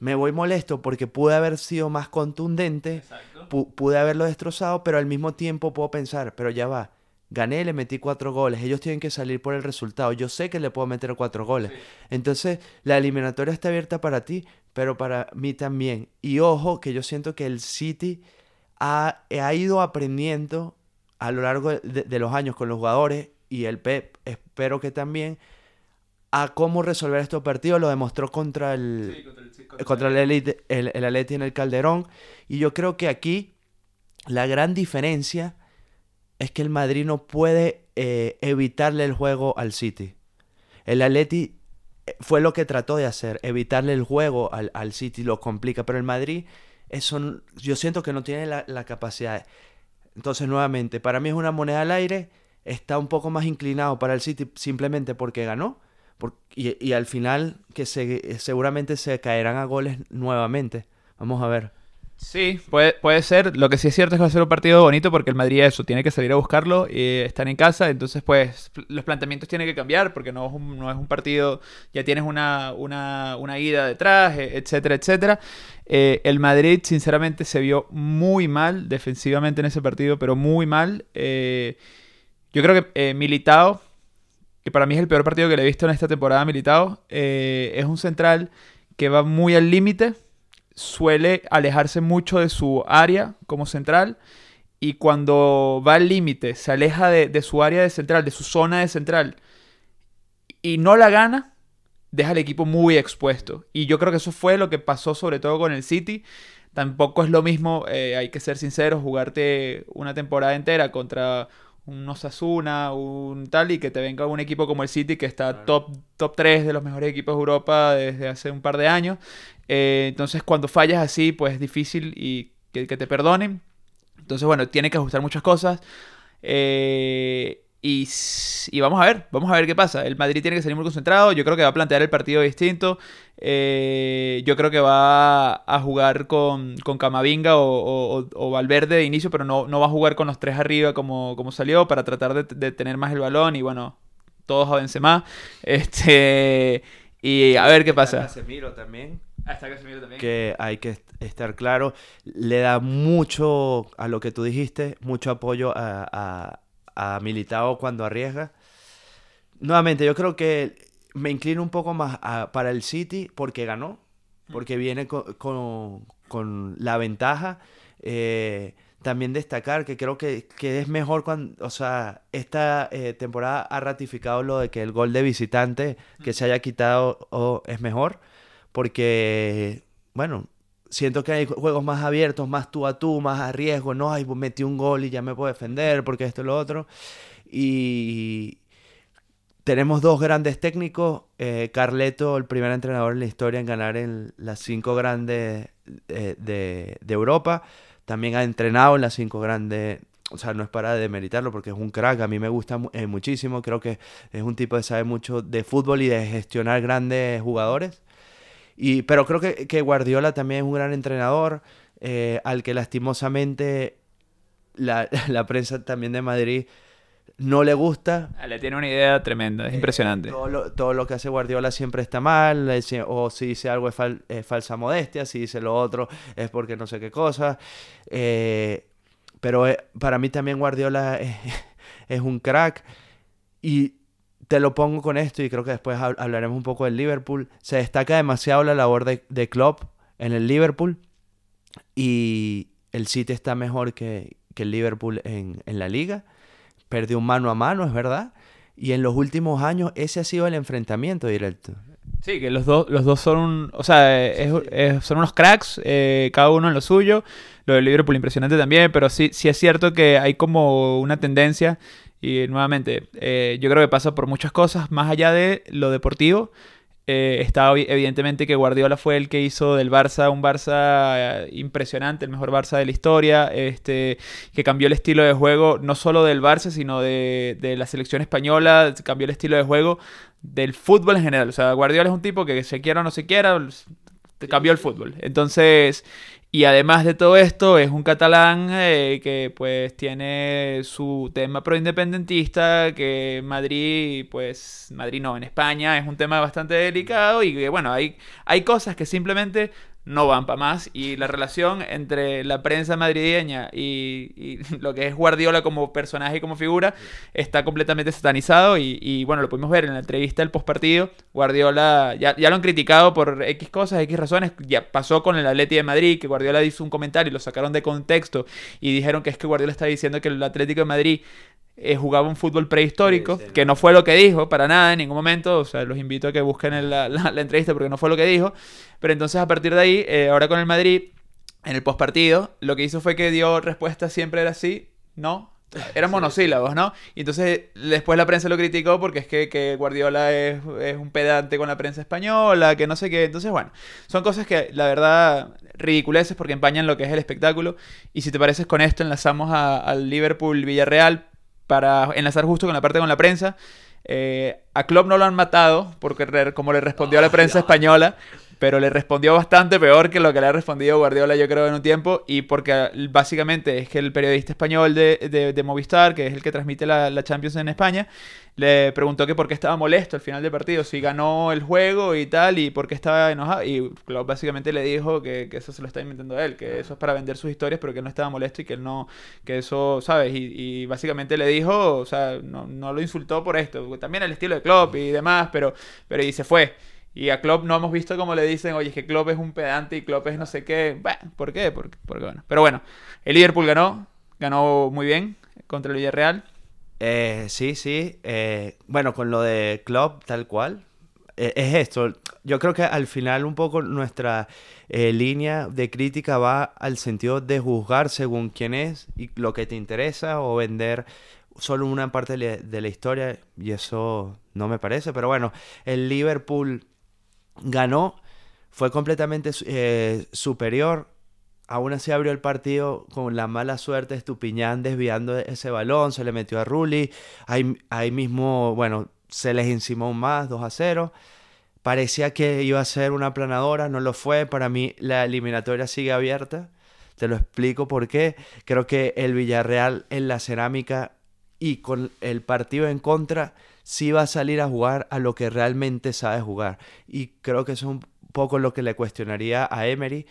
me voy molesto porque pude haber sido más contundente, pude haberlo destrozado, pero al mismo tiempo puedo pensar, pero ya va, gané, le metí cuatro goles. Ellos tienen que salir por el resultado. Yo sé que le puedo meter cuatro goles. Entonces, la eliminatoria está abierta para ti, pero para mí también. Y ojo, que yo siento que el City ha, ha ido aprendiendo a lo largo de, los años con los jugadores y el Pep, espero que también, a cómo resolver estos partidos. Lo demostró contra el, contra el, Elite, el, el Atleti en el Calderón. Y yo creo que aquí la gran diferencia es que el Madrid no puede eh, evitarle el juego al City. El Atleti eh, fue lo que trató de hacer, evitarle el juego al, al City, lo complica, pero el Madrid, eso, yo siento que no tiene la, capacidad. Entonces, nuevamente, para mí es una moneda al aire, está un poco más inclinado para el City simplemente porque ganó, y, al final que se, seguramente se caerán a goles nuevamente. Vamos a ver. Sí, puede, puede ser. Lo que sí es cierto es que va a ser un partido bonito porque el Madrid eso, tiene que salir a buscarlo y están en casa. Entonces, pues, los planteamientos tienen que cambiar porque no es un, no es un partido, ya tienes una, una, una ida detrás, etcétera, etcétera. Eh, el Madrid, sinceramente, se vio muy mal defensivamente en ese partido, pero muy mal. Eh, yo creo que eh, Militao, que para mí es el peor partido que le he visto en esta temporada, Militao, es un central que va muy al límite suele alejarse mucho de su área como central y cuando va al límite, se aleja de, su área de central, de su zona de central y no la gana, deja al equipo muy expuesto. Y yo creo que eso fue lo que pasó sobre todo con el City. Tampoco es lo mismo, eh, hay que ser sinceros, jugarte una temporada entera contra un Osasuna, un tal, y que te venga un equipo como el City, que está top, top 3 de los mejores equipos de Europa desde hace un par de años. Eh, entonces, cuando fallas así, pues es difícil y que, que te perdonen. Entonces, bueno, tiene que ajustar muchas cosas. Eh, y, y, vamos a ver, vamos a ver qué pasa. El Madrid tiene que salir muy concentrado. Yo creo que va a plantear el partido distinto. Eh, yo creo que va a jugar con, con Camavinga o, o, Valverde de inicio, pero no, no va a jugar con los tres arriba como, como salió para tratar de, de tener más el balón. Y bueno, todos a Benzema. Este, y a ver qué pasa. Casemiro también. Está Casemiro también. Que hay que estar claro. Le da mucho a lo que tú dijiste, mucho apoyo a, a a Militao cuando arriesga. Nuevamente, yo creo que me inclino un poco más para el City porque ganó, porque viene con, con, la ventaja. Eh, también destacar que creo que, que, es mejor cuando, o sea, esta eh, temporada ha ratificado lo de que el gol de visitante que se haya quitado o es mejor, porque, bueno, siento que hay juegos más abiertos, más tú a tú, más a riesgo. No, ay, metí un gol y ya me puedo defender porque esto y lo otro. Y tenemos dos grandes técnicos. Eh, Carleto, el primer entrenador en la historia en ganar en las cinco grandes de, de, Europa. También ha entrenado en las cinco grandes. O sea, no es para demeritarlo porque es un crack. A mí me gusta eh, muchísimo. Creo que es un tipo que sabe mucho de fútbol y de gestionar grandes jugadores pero creo que, Guardiola también es un gran entrenador, eh, al que lastimosamente la, prensa también de Madrid no le gusta. Ah, le tiene una idea tremenda, es eh, impresionante. Todo lo, que hace Guardiola siempre está mal, o si dice algo es, falsa modestia, si dice lo otro es porque no sé qué cosa. Eh, pero para mí también Guardiola es, es un crack. Y te lo pongo con esto y creo que después hablaremos un poco del Liverpool. Se destaca demasiado la labor de, de Klopp en el Liverpool y el City está mejor que, el Liverpool en, la liga. Perdió un mano a mano, es verdad. Y en los últimos años ese ha sido el enfrentamiento directo. Sí, que los, dos los dos son, o sea, son unos cracks, eh, cada uno en lo suyo. Lo del Liverpool impresionante también, pero sí, sí es cierto que hay como una tendencia y nuevamente, eh, yo creo que pasa por muchas cosas, más allá de lo deportivo. Eh, está evidentemente que Guardiola fue el que hizo del Barça un Barça eh, impresionante, el mejor Barça de la historia, este, que cambió el estilo de juego no solo del Barça, sino de, de la selección española, cambió el estilo de juego del fútbol en general. O sea, Guardiola es un tipo que se quiera o no se quiera, cambió el fútbol. Entonces, y además de todo esto, es un catalán eh, que pues tiene su tema proindependentista, que Madrid, pues Madrid no, en España es un tema bastante delicado y que bueno, hay, hay cosas que simplemente no van para más. Y la relación entre la prensa madrileña y, lo que es Guardiola como personaje y como figura está completamente satanizado. Y, bueno, lo pudimos ver en la entrevista del postpartido. Guardiola ya, ya, lo han criticado por X cosas, X razones. Ya pasó con el Atleti de Madrid, que Guardiola hizo un comentario y lo sacaron de contexto y dijeron que es que Guardiola está diciendo que el Atlético de Madrid eh, jugaba un fútbol prehistórico, que no fue lo que dijo para nada en ningún momento, o sea, los invito a que busquen la, la, entrevista porque no fue lo que dijo, pero entonces a partir de ahí, eh, ahora con el Madrid, en el postpartido, lo que hizo fue que dio respuesta siempre era así, no, eran monosílabos, ¿no? Y entonces después la prensa lo criticó porque es que, que Guardiola es, es, un pedante con la prensa española, que no sé qué. Entonces, bueno, son cosas que la verdad ridiculeces porque empañan lo que es el espectáculo. Y si te pareces con esto, enlazamos al Liverpool-Villarreal para enlazar justo con la parte con la prensa. Eh, a Klopp no lo han matado, porque como le respondió a la prensa española, pero le respondió bastante peor que lo que le ha respondido Guardiola, yo creo, en un tiempo, y porque básicamente es que el periodista español de, de, Movistar, que es el que transmite la, la Champions en España, le preguntó que por qué estaba molesto al final del partido, si ganó el juego y tal, y por qué estaba enojado. Y Klopp básicamente le dijo que, que eso se lo está inventando él, que eso es para vender sus historias, pero que él no estaba molesto y que él no, que eso, ¿sabes? Y, básicamente le dijo, o sea, no, no, lo insultó por esto, también el estilo de Klopp y demás, pero, pero y se fue. Y a Klopp no hemos visto como le dicen, oye, es que Klopp es un pedante y Klopp es no sé qué. ¿por qué? Porque, porque bueno. Pero bueno, el Liverpool ganó, ganó muy bien contra el Villarreal. Eh, sí, sí. Eh, bueno, con lo de club, tal cual. Eh, es esto. Yo creo que al final un poco nuestra línea de crítica va al sentido de juzgar según quién es y lo que te interesa o vender solo una parte de la historia y eso no me parece. Pero bueno, el Liverpool ganó, fue completamente eh, superior. Aún así abrió el partido con la mala suerte de Estupiñán desviando ese balón, se le metió a Rulli. Ahí, ahí mismo, bueno, se les encimó más, 2 a 0. Parecía que iba a ser una planadora, no lo fue. Para mí la eliminatoria sigue abierta. Te lo explico por qué. Creo que el Villarreal en la cerámica y con el partido en contra sí va a salir a jugar a lo que realmente sabe jugar. Y creo que es un poco lo que le cuestionaría a Emery.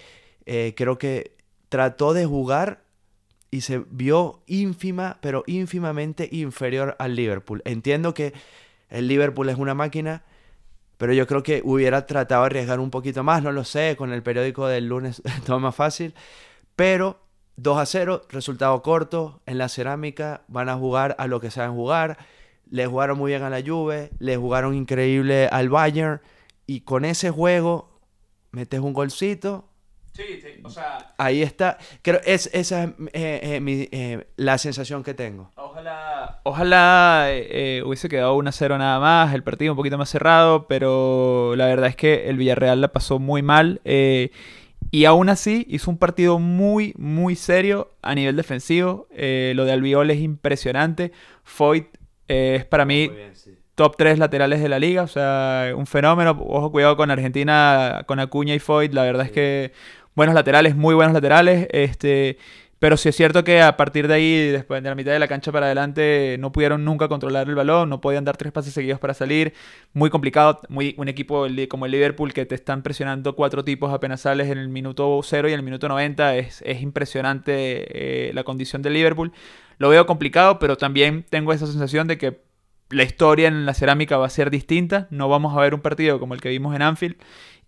Eh, creo que trató de jugar y se vio ínfima, pero ínfimamente inferior al Liverpool. Entiendo que el Liverpool es una máquina, pero yo creo que hubiera tratado de arriesgar un poquito más, no lo sé, con el periódico del lunes todo más fácil, pero 2 a 0, resultado corto, en la cerámica van a jugar a lo que saben jugar, le jugaron muy bien a la Juve, le jugaron increíble al Bayern, y con ese juego metes un golcito, Sí, sí, o sea... Ahí está. Creo es esa es eh, eh, mi, eh, la sensación que tengo. Ojalá, ojalá hubiese quedado 1-0 nada más, el partido un poquito más cerrado, pero la verdad es que el Villarreal la pasó muy mal. y aún así hizo un partido muy, muy serio a nivel defensivo. lo de Albiol es impresionante. Foyt es para mí bien, sí top 3 laterales de la liga, o sea, un fenómeno. Ojo, cuidado con Argentina, con Acuña y Foyt, la verdad es que buenos laterales, muy buenos laterales. Este, pero sí es cierto que a partir de ahí, después de la mitad de la cancha para adelante, no pudieron nunca controlar el balón, no podían dar tres pases seguidos para salir. Muy complicado, muy, un equipo como el Liverpool que te están presionando cuatro tipos apenas sales en el minuto 0 y en el minuto 90. Es, es impresionante eh, la condición del Liverpool. Lo veo complicado, pero también tengo esa sensación de que la historia en la cerámica va a ser distinta. No vamos a ver un partido como el que vimos en Anfield.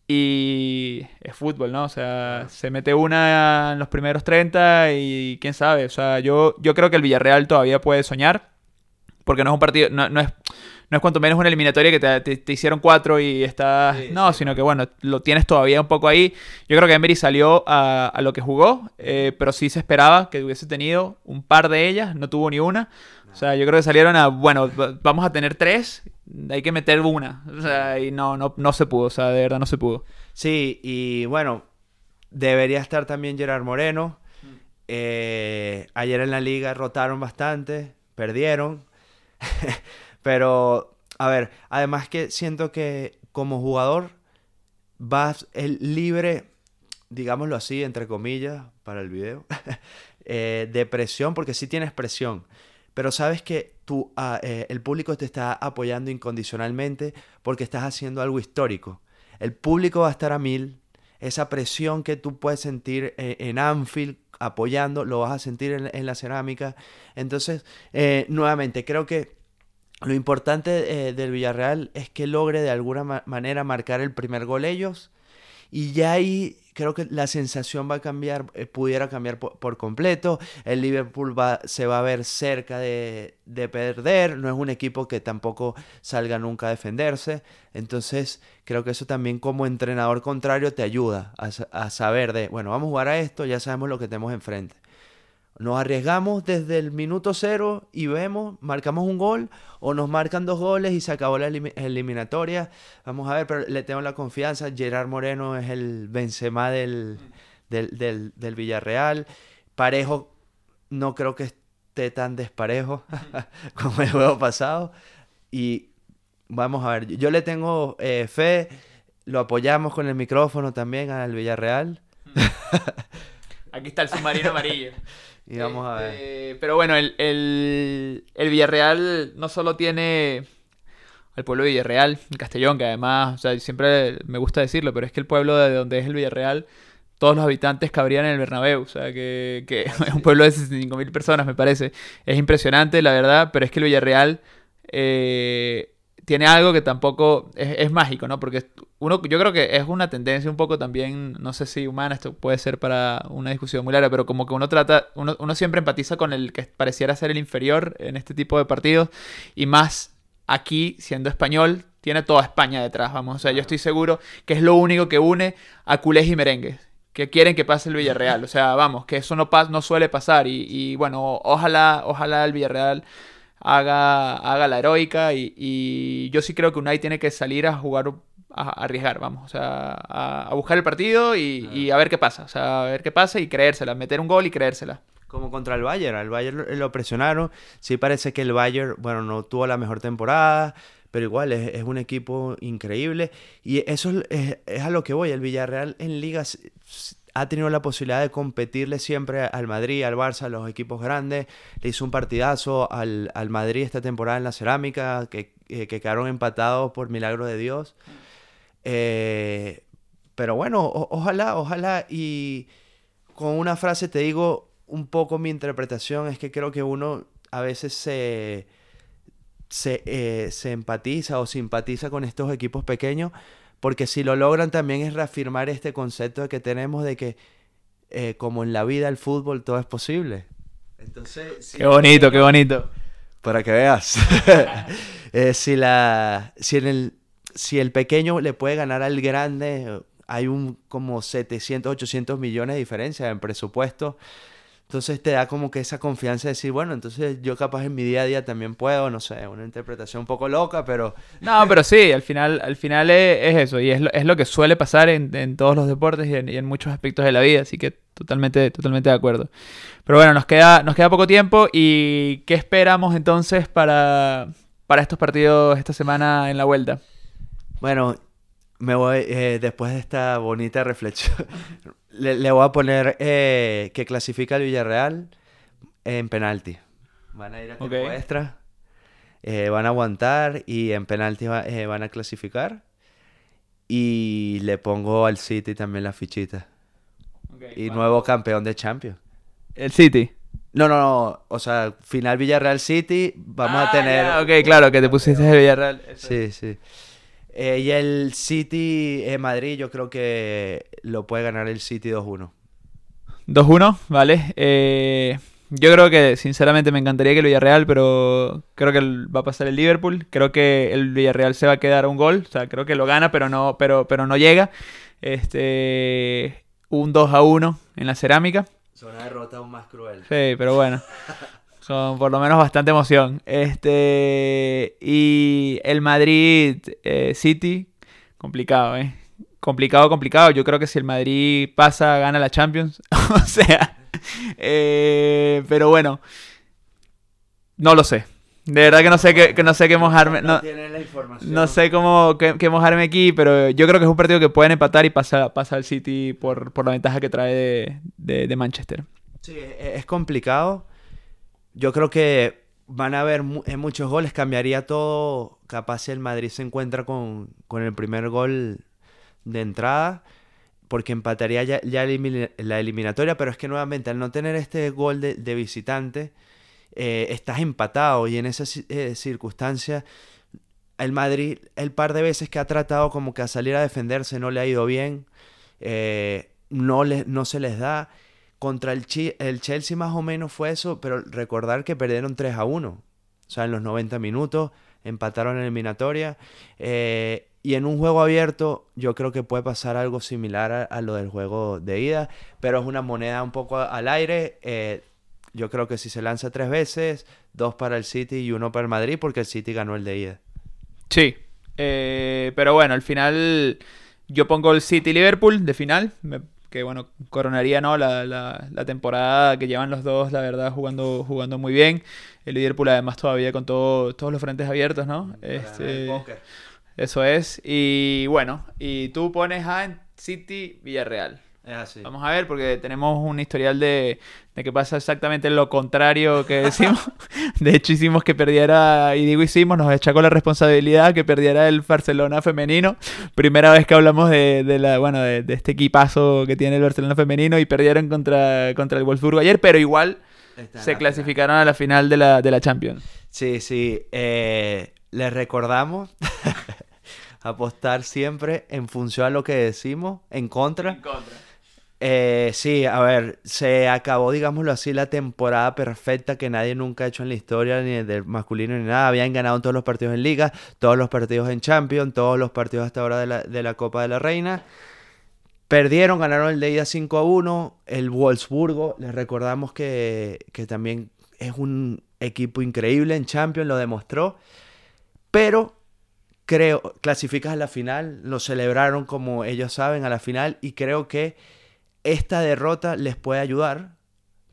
Y es fútbol, ¿no? O sea, se mete una en los primeros 30 y quién sabe. O sea, yo, yo creo que el Villarreal todavía puede soñar. Porque no es un partido, no, es, no es cuanto menos una eliminatoria que te, hicieron cuatro y estás. no, sino que bueno, lo tienes todavía un poco ahí. Yo creo que Emery salió a, a lo que jugó, eh, pero sí se esperaba que hubiese tenido un par de ellas, no tuvo ni una. O sea, yo creo que salieron a, bueno, vamos a tener tres, hay que meter una. O sea, y no, no, no se pudo, o sea, de verdad no se pudo. Sí, y bueno, debería estar también Gerard Moreno. Mm. Eh, ayer en la liga rotaron bastante, perdieron. Pero, a ver, además que siento que como jugador vas el libre, digámoslo así, entre comillas, para el video, eh, de presión, porque sí tienes presión pero sabes que tú, ah, eh, el público te está apoyando incondicionalmente porque estás haciendo algo histórico. El público va a estar a mil. Esa presión que tú puedes sentir eh, en Anfield apoyando, lo vas a sentir en, la cerámica. Entonces, eh, nuevamente, creo que lo importante del Villarreal es que logre de alguna manera marcar el primer gol ellos. Y ya ahí creo que la sensación va a cambiar, eh, pudiera cambiar por, completo. El Liverpool va, se va a ver cerca de, perder. No es un equipo que tampoco salga nunca a defenderse. Entonces, creo que eso también como entrenador contrario te ayuda a, a saber de, bueno, vamos a jugar a esto, ya sabemos lo que tenemos enfrente. Nos arriesgamos desde el minuto cero y vemos, marcamos un gol o nos marcan dos goles y se acabó la eliminatoria. Vamos a ver, pero le tengo la confianza. Gerard Moreno es el Benzema del, del, del, Villarreal. Parejo no creo que esté tan desparejo como el juego pasado. Y vamos a ver, yo le tengo eh, fe, lo apoyamos con el micrófono también al Villarreal. Aquí está el submarino amarillo. Y vamos a ver. Este, pero bueno, el, el, el, Villarreal no solo tiene al pueblo de Villarreal, el Castellón, que además, o sea, siempre me gusta decirlo, pero es que el pueblo de donde es el Villarreal, todos los habitantes cabrían en el Bernabéu, o sea, que, que es un pueblo de 65.000 personas, me parece. Es impresionante, la verdad, pero es que el Villarreal eh, tiene algo que tampoco es, mágico, ¿no? Porque uno, yo creo que es una tendencia un poco también, no sé si humana, esto puede ser para una discusión muy larga, pero como que uno trata, uno, uno siempre empatiza con el que pareciera ser el inferior en este tipo de partidos, y más aquí, siendo español, tiene toda España detrás, vamos. O sea, yo estoy seguro que es lo único que une a culés y merengues, que quieren que pase el Villarreal. O sea, vamos, que eso no, no suele pasar. Y, y bueno, ojalá, ojalá el Villarreal haga, haga la heroica y, yo sí creo que Unai tiene que salir a jugar, a, arriesgar, vamos, o sea, a, buscar el partido y, a ver qué pasa, o sea, a ver qué pasa y creérsela, meter un gol y creérsela. Como contra el Bayern, al Bayern lo presionaron, sí parece que el Bayern, bueno, no tuvo la mejor temporada, pero igual es, un equipo increíble y eso es, es, a lo que voy, el Villarreal en ligas ha tenido la posibilidad de competirle siempre al Madrid, al Barça, a los equipos grandes. Le hizo un partidazo al, Madrid esta temporada en la cerámica, que, eh, quedaron empatados por milagro de Dios. Eh, pero bueno, ojalá, ojalá. Y con una frase te digo un poco mi interpretación, es que creo que uno a veces se, se, eh, se empatiza o simpatiza con estos equipos pequeños porque si lo logran también es reafirmar este concepto que tenemos de que eh, como en la vida el fútbol todo es posible. Entonces, qué bonito, qué bonito. Para que veas. Eh, si, la, si, el, si el pequeño le puede ganar al grande, hay un como 700, 800 millones de diferencia en presupuesto. Entonces te da como que esa confianza de decir, bueno, entonces yo capaz en mi día a día también puedo, no sé, una interpretación un poco loca, pero... No, pero sí, al final, al final es, eso, y es lo, es lo, que suele pasar en, en todos los deportes y en, muchos aspectos de la vida, así que totalmente, totalmente de acuerdo. Pero bueno, nos queda, nos queda poco tiempo y ¿qué esperamos entonces para, para estos partidos esta semana en la vuelta? Bueno, me voy, eh, después de esta bonita reflexión, le, voy a poner eh, que clasifica el Villarreal en penalti. Van a ir a tiempo extra, eh, van a aguantar y en penalti van a clasificar. Y le pongo al City también la fichita. y nuevo campeón de Champions. ¿El City? No, no, no. O sea, final Villarreal City, vamos a ah, tener... ok, claro, que te pusiste el Villarreal. Sí, sí. Eh, y el City en Madrid yo creo que lo puede ganar el City 2-1. 2-1, vale. Eh, yo creo que sinceramente me encantaría que el Villarreal, pero creo que va a pasar el Liverpool. Creo que el Villarreal se va a quedar un gol. O sea, creo que lo gana, pero no, pero, pero no llega. Este, un 2 1 en la cerámica. Es una derrota aún más cruel. Sí, pero bueno. Con por lo menos bastante emoción. Este. Y el Madrid eh, City, complicado, ¿eh? Complicado, complicado. Yo creo que si el Madrid pasa, gana la Champions. o sea. Eh, pero bueno. No lo sé. De verdad que no sé qué, que no sé qué mojarme. No, no sé cómo qué, mojarme aquí, pero yo creo que es un partido que pueden empatar y pasa, pasa al City por, por la ventaja que trae de, de Manchester. Sí, es complicado yo creo que van a haber muchos goles, cambiaría todo. Capaz si el Madrid se encuentra con, el primer gol de entrada, porque empataría ya, la eliminatoria, pero es que nuevamente al no tener este gol de, visitante, eh, estás empatado y en esa eh, circunstancia el Madrid, el par de veces que ha tratado como que a salir a defenderse no le ha ido bien, eh, no, le, no se les da contra el, el Chelsea más o menos fue eso, pero recordar que perdieron 3 a 1. O sea, en los 90 minutos empataron en eliminatoria. Eh, y en un juego abierto yo creo que puede pasar algo similar a, lo del juego de ida, pero es una moneda un poco al aire. Eh, yo creo que si se lanza tres veces, dos para el City y uno para el Madrid, porque el City ganó el de ida. Sí, eh, pero bueno, al final yo pongo el City Liverpool de final. Que bueno, coronaría ¿no? La, la, temporada que llevan los dos, la verdad, jugando, jugando muy bien. El Liverpool además todavía con todo, todos los frentes abiertos, ¿no? Este, eso es. Y bueno, y tú pones a City Villarreal. Vamos a ver, porque tenemos un historial de, que pasa exactamente lo contrario que decimos. de hecho, hicimos que perdiera, y digo hicimos, nos echó la responsabilidad que perdiera el Barcelona femenino. Primera vez que hablamos de, la, bueno, de, este equipazo que tiene el Barcelona femenino y perdieron contra, contra el Wolfsburgo ayer, pero igual se clasificaron a la final de la, de la Champions. Sí, sí. Eh, les recordamos apostar siempre en función a lo que decimos, en contra. En contra. Eh, sí, a ver, se acabó, digámoslo así, la temporada perfecta que nadie nunca ha hecho en la historia, ni del masculino ni nada. Habían ganado todos los partidos en Liga, todos los partidos en Champions, todos los partidos hasta ahora de la, de la Copa de la Reina. Perdieron, ganaron el de ida 5 a 1. El Wolfsburgo, les recordamos que, que también es un equipo increíble en Champions, lo demostró. Pero creo, clasificas a la final, lo celebraron como ellos saben a la final y creo que esta derrota les puede ayudar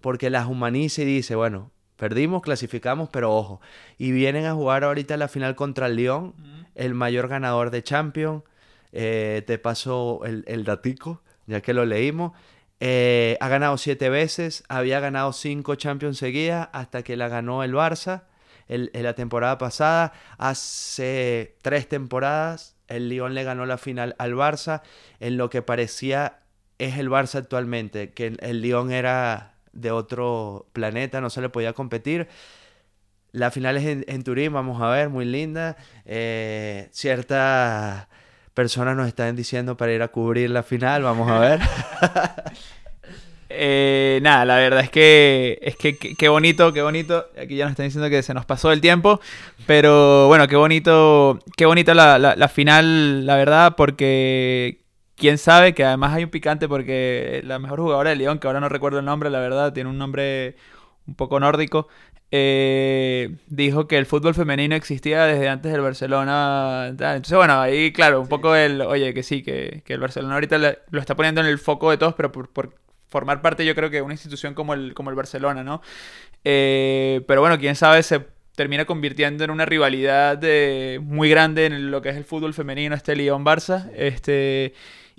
porque las humaniza y dice, bueno, perdimos, clasificamos, pero ojo, y vienen a jugar ahorita la final contra el Lyon, el mayor ganador de Champions. Eh, te paso el, el datico, ya que lo leímos. Eh, ha ganado siete veces, había ganado cinco Champions seguidas hasta que la ganó el Barça en la temporada pasada. Hace tres temporadas el Lyon le ganó la final al Barça en lo que parecía es el Barça actualmente, que el Lyon era de otro planeta, no se le podía competir. La final es en, Turín, vamos a ver, muy linda. Eh, ciertas personas nos están diciendo para ir a cubrir la final, vamos a ver. Eh, nada, la verdad es que es que qué bonito, qué bonito. Aquí ya nos están diciendo que se nos pasó el tiempo, pero bueno, qué bonito, qué bonita la, la, final, la verdad, porque quién sabe que además hay un picante porque la mejor jugadora de León, que ahora no recuerdo el nombre, la verdad, tiene un nombre un poco nórdico, eh, dijo que el fútbol femenino existía desde antes del Barcelona. Entonces, bueno, ahí, claro, un poco el, oye, que sí, que, que el Barcelona ahorita lo está poniendo en el foco de todos, pero por, por formar parte yo creo que de una institución como el, como el Barcelona, ¿no? Eh, pero bueno, quién sabe, se termina convirtiendo en una rivalidad muy grande en lo que es el fútbol femenino, este Lyon-Barça. Este,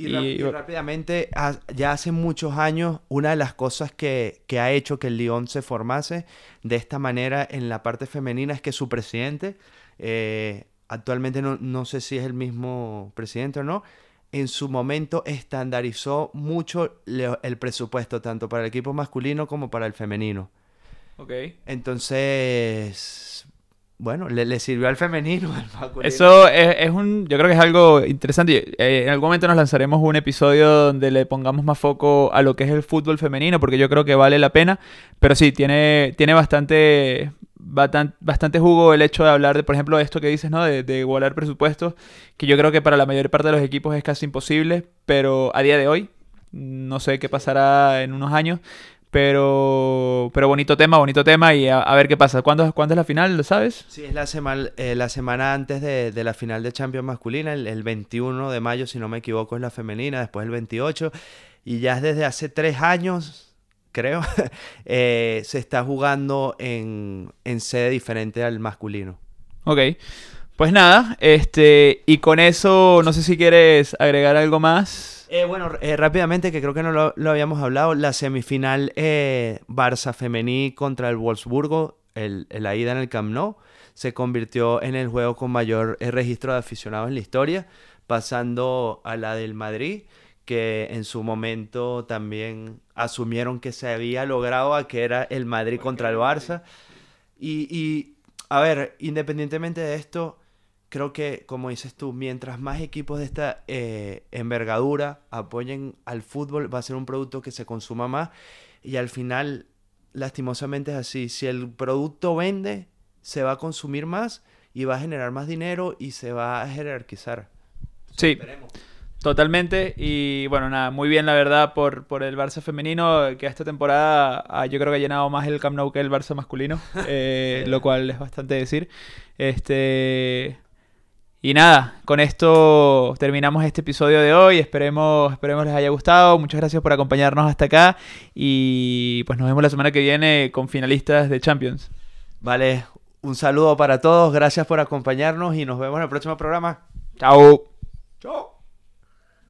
y, rápidamente, ya hace muchos años, una de las cosas que, que, ha hecho que el Lyon se formase de esta manera en la parte femenina es que su presidente, eh, actualmente no, no sé si es el mismo presidente o no, en su momento estandarizó mucho el presupuesto, tanto para el equipo masculino como para el femenino. Ok. Entonces, bueno, le, sirvió al femenino, al masculino. Eso es, un, yo creo que es algo interesante. Eh, en algún momento nos lanzaremos un episodio donde le pongamos más foco a lo que es el fútbol femenino, porque yo creo que vale la pena. Pero sí, tiene, tiene bastante, bastante jugo el hecho de hablar de, por ejemplo, esto que dices, ¿no? De, de igualar presupuestos, que yo creo que para la mayor parte de los equipos es casi imposible, pero a día de hoy, no sé qué pasará en unos años, pero, pero bonito tema, bonito tema y a, ver qué pasa. ¿Cuándo, ¿Cuándo, es la final? ¿Lo sabes? Sí, es la, semana eh, la semana antes de, de, la final de Champions masculina, el, el, 21 de mayo, si no me equivoco, es la femenina, después el 28. Y ya desde hace tres años, creo, eh, se está jugando en, sede diferente al masculino. Ok. Pues nada, este, y con eso, no sé si quieres agregar algo más. Eh, bueno, eh, rápidamente, que creo que no lo, habíamos hablado, la semifinal Barça femení contra el Wolfsburgo, el, la ida en el Camp Nou, se convirtió en el juego con mayor registro de aficionados en la historia, pasando a la del Madrid que en su momento también asumieron que se había logrado a que era el Madrid contra el Barça. Y, a ver, independientemente de esto, creo que, como dices tú, mientras más equipos de esta eh, envergadura apoyen al fútbol, va a ser un producto que se consuma más. Y al final, lastimosamente es así. Si el producto vende, se va a consumir más y va a generar más dinero y se va a jerarquizar. Sí. Totalmente, y bueno, nada, muy bien la verdad por, por el Barça femenino, que esta temporada ah, yo creo que ha llenado más el Camp Nou que el Barça masculino, eh, lo cual es bastante decir. Este, y nada, con esto terminamos este episodio de hoy, esperemos, esperemos les haya gustado, muchas gracias por acompañarnos hasta acá y pues nos vemos la semana que viene con finalistas de Champions. Vale, un saludo para todos, gracias por acompañarnos y nos vemos en el próximo programa. Chao. Chao.